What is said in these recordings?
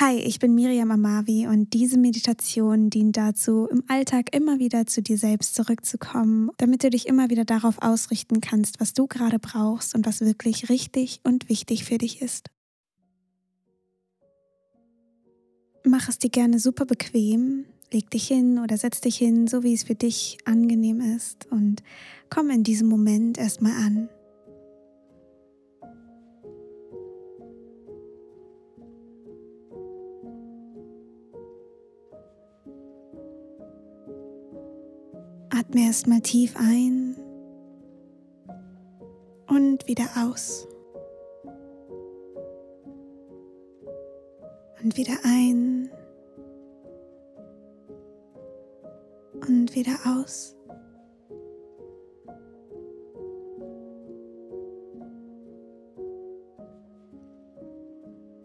Hi, ich bin Miriam Amavi und diese Meditation dient dazu, im Alltag immer wieder zu dir selbst zurückzukommen, damit du dich immer wieder darauf ausrichten kannst, was du gerade brauchst und was wirklich richtig und wichtig für dich ist. Mach es dir gerne super bequem, leg dich hin oder setz dich hin, so wie es für dich angenehm ist und komm in diesem Moment erstmal an. Atme erstmal tief ein und wieder aus. Und wieder ein und wieder aus.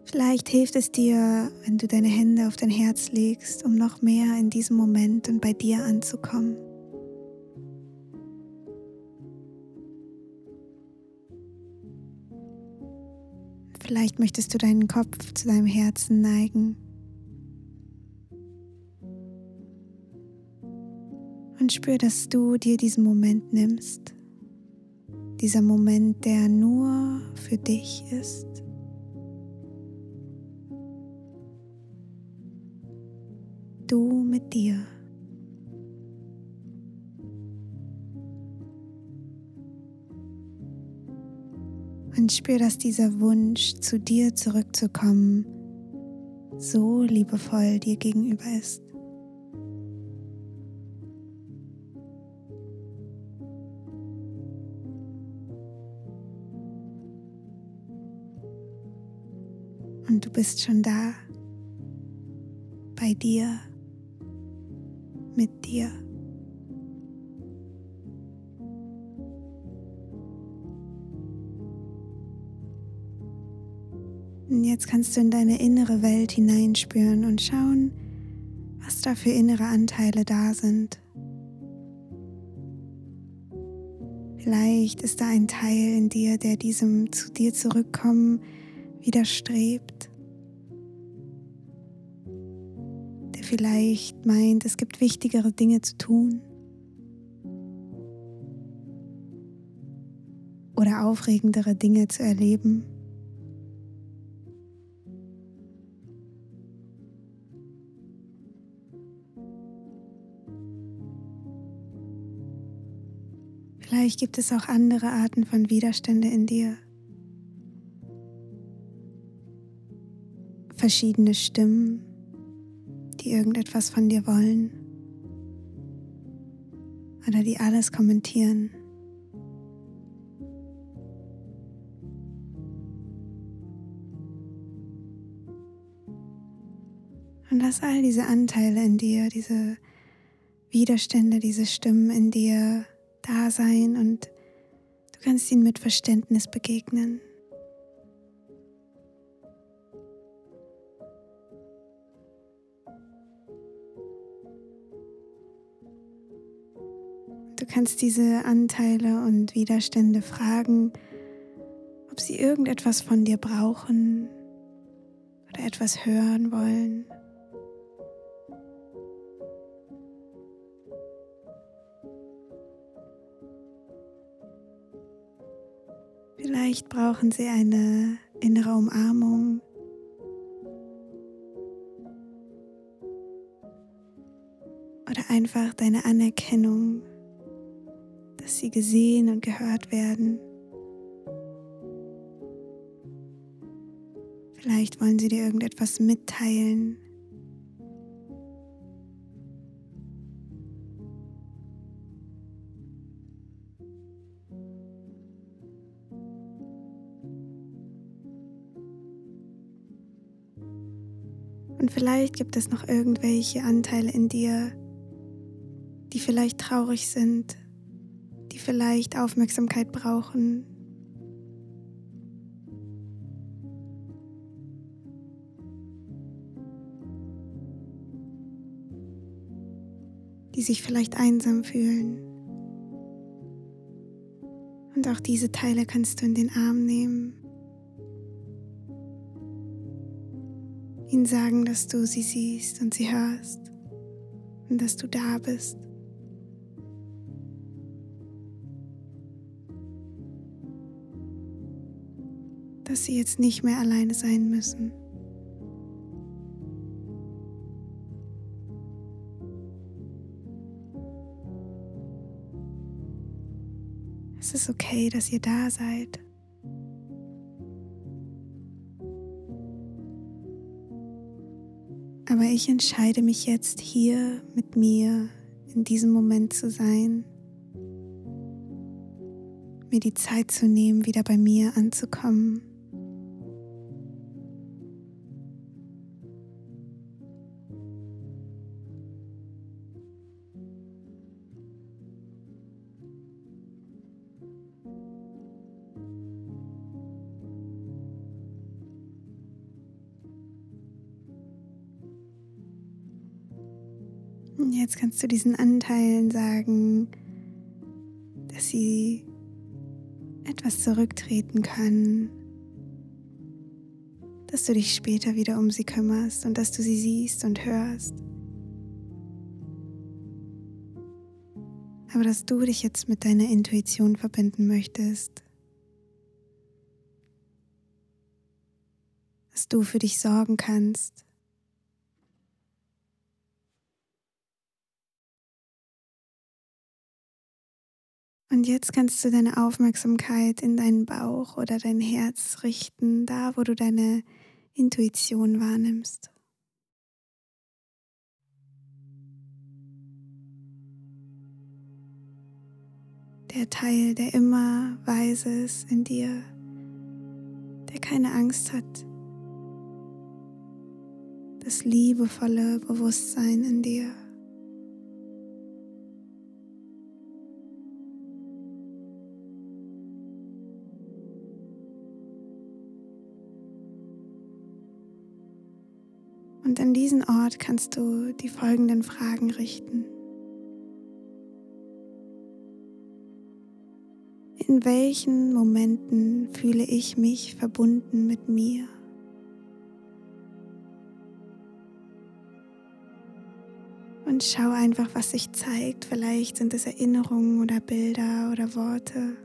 Vielleicht hilft es dir, wenn du deine Hände auf dein Herz legst, um noch mehr in diesem Moment und bei dir anzukommen. Vielleicht möchtest du deinen Kopf zu deinem Herzen neigen. Und spür, dass du dir diesen Moment nimmst. Dieser Moment, der nur für dich ist. Du mit dir. Und spür, dass dieser Wunsch, zu dir zurückzukommen, so liebevoll dir gegenüber ist. Und du bist schon da, bei dir, mit dir. Und jetzt kannst du in deine innere Welt hineinspüren und schauen, was da für innere Anteile da sind. Vielleicht ist da ein Teil in dir, der diesem zu dir zurückkommen widerstrebt. Der vielleicht meint, es gibt wichtigere Dinge zu tun. Oder aufregendere Dinge zu erleben. Vielleicht gibt es auch andere Arten von Widerstände in dir. Verschiedene Stimmen, die irgendetwas von dir wollen oder die alles kommentieren. Und lass all diese Anteile in dir, diese Widerstände, diese Stimmen in dir da sein und du kannst ihnen mit Verständnis begegnen. Du kannst diese Anteile und Widerstände fragen, ob sie irgendetwas von dir brauchen oder etwas hören wollen. Vielleicht brauchen sie eine innere Umarmung. Oder einfach deine Anerkennung, dass sie gesehen und gehört werden. Vielleicht wollen sie dir irgendetwas mitteilen, vielleicht gibt es noch irgendwelche Anteile in dir, die vielleicht traurig sind, die vielleicht Aufmerksamkeit brauchen. die sich vielleicht einsam fühlen. Und auch diese Teile kannst du in den Arm nehmen ihnen sagen, dass du sie siehst und sie hörst und dass du da bist. Dass sie jetzt nicht mehr alleine sein müssen. Es ist okay, dass ihr da seid. Aber ich entscheide mich jetzt hier mit mir in diesem Moment zu sein, mir die Zeit zu nehmen, wieder bei mir anzukommen. Jetzt kannst du diesen Anteilen sagen, dass sie etwas zurücktreten können, dass du dich später wieder um sie kümmerst und dass du sie siehst und hörst. Aber dass du dich jetzt mit deiner Intuition verbinden möchtest. Dass du für dich sorgen kannst. Und jetzt kannst du deine Aufmerksamkeit in deinen Bauch oder dein Herz richten, da wo du deine Intuition wahrnimmst. Der Teil, der immer weise ist in dir, der keine Angst hat. Das liebevolle Bewusstsein in dir. Und an diesen Ort kannst du die folgenden Fragen richten. In welchen Momenten fühle ich mich verbunden mit mir? Und schau einfach, was sich zeigt. Vielleicht sind es Erinnerungen oder Bilder oder Worte.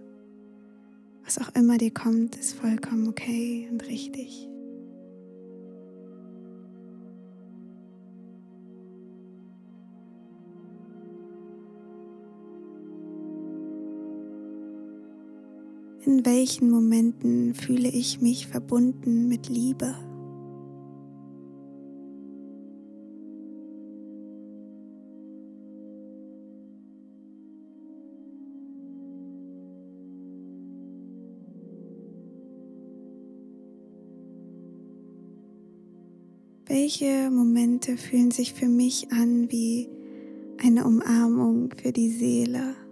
Was auch immer dir kommt, ist vollkommen okay und richtig. In welchen Momenten fühle ich mich verbunden mit Liebe? Welche Momente fühlen sich für mich an wie eine Umarmung für die Seele?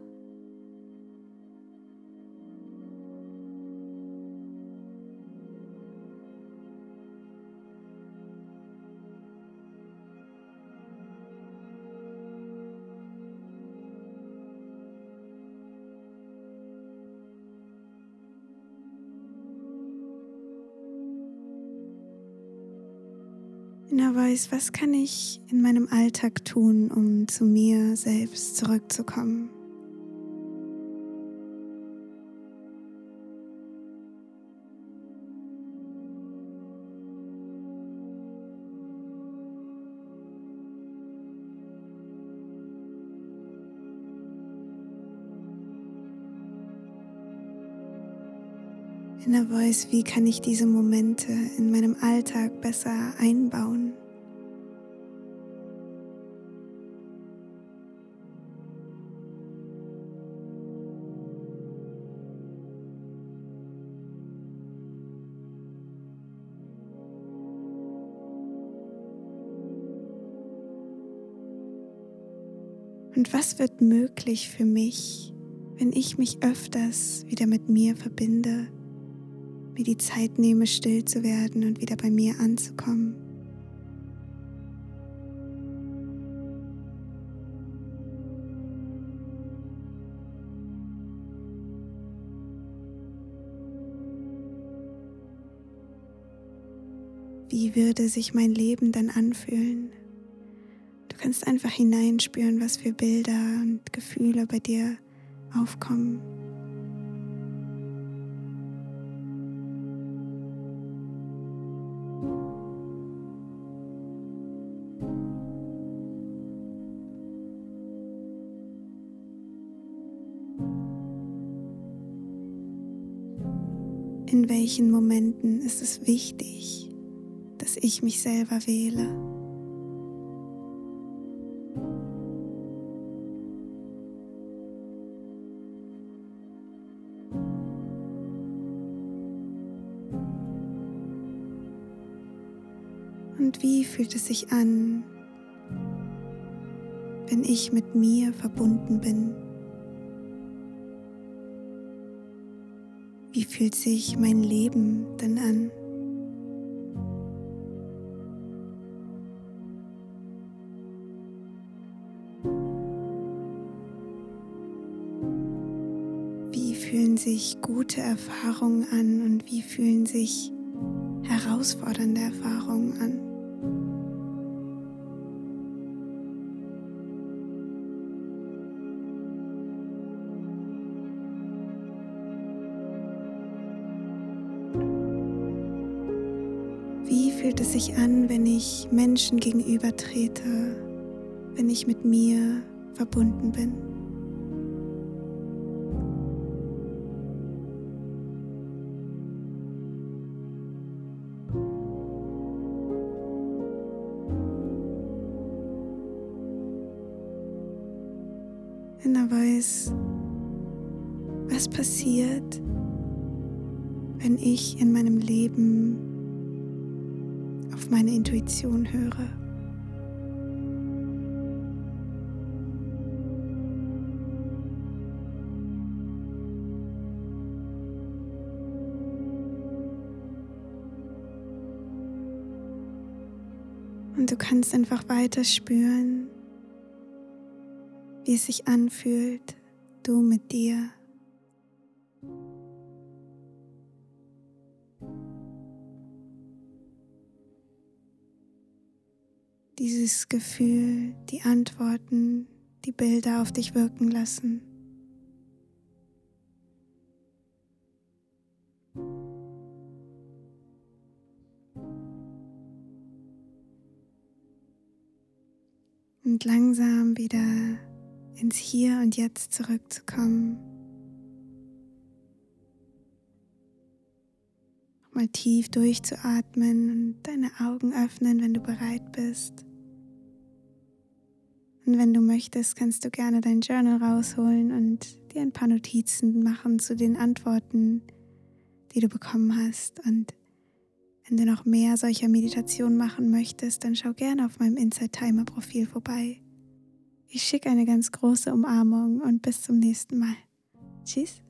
Inner weiß, was kann ich in meinem Alltag tun, um zu mir selbst zurückzukommen. Inner Voice, wie kann ich diese Momente in meinem Alltag besser einbauen? Und was wird möglich für mich, wenn ich mich öfters wieder mit mir verbinde? mir die Zeit nehme, still zu werden und wieder bei mir anzukommen. Wie würde sich mein Leben dann anfühlen? Du kannst einfach hineinspüren, was für Bilder und Gefühle bei dir aufkommen. In welchen Momenten ist es wichtig, dass ich mich selber wähle? Und wie fühlt es sich an, wenn ich mit mir verbunden bin? Wie fühlt sich mein Leben denn an? Wie fühlen sich gute Erfahrungen an und wie fühlen sich herausfordernde Erfahrungen an? Fühlt es sich an, wenn ich Menschen gegenüber trete, wenn ich mit mir verbunden bin? Wenn er weiß, was passiert, wenn ich in meinem Leben meine Intuition höre. Und du kannst einfach weiter spüren, wie es sich anfühlt, du mit dir. Dieses Gefühl, die Antworten, die Bilder auf dich wirken lassen. Und langsam wieder ins Hier und Jetzt zurückzukommen. Mal tief durchzuatmen und deine Augen öffnen, wenn du bereit bist. Und wenn du möchtest, kannst du gerne dein Journal rausholen und dir ein paar Notizen machen zu den Antworten, die du bekommen hast. Und wenn du noch mehr solcher Meditationen machen möchtest, dann schau gerne auf meinem Inside Timer Profil vorbei. Ich schicke eine ganz große Umarmung und bis zum nächsten Mal. Tschüss.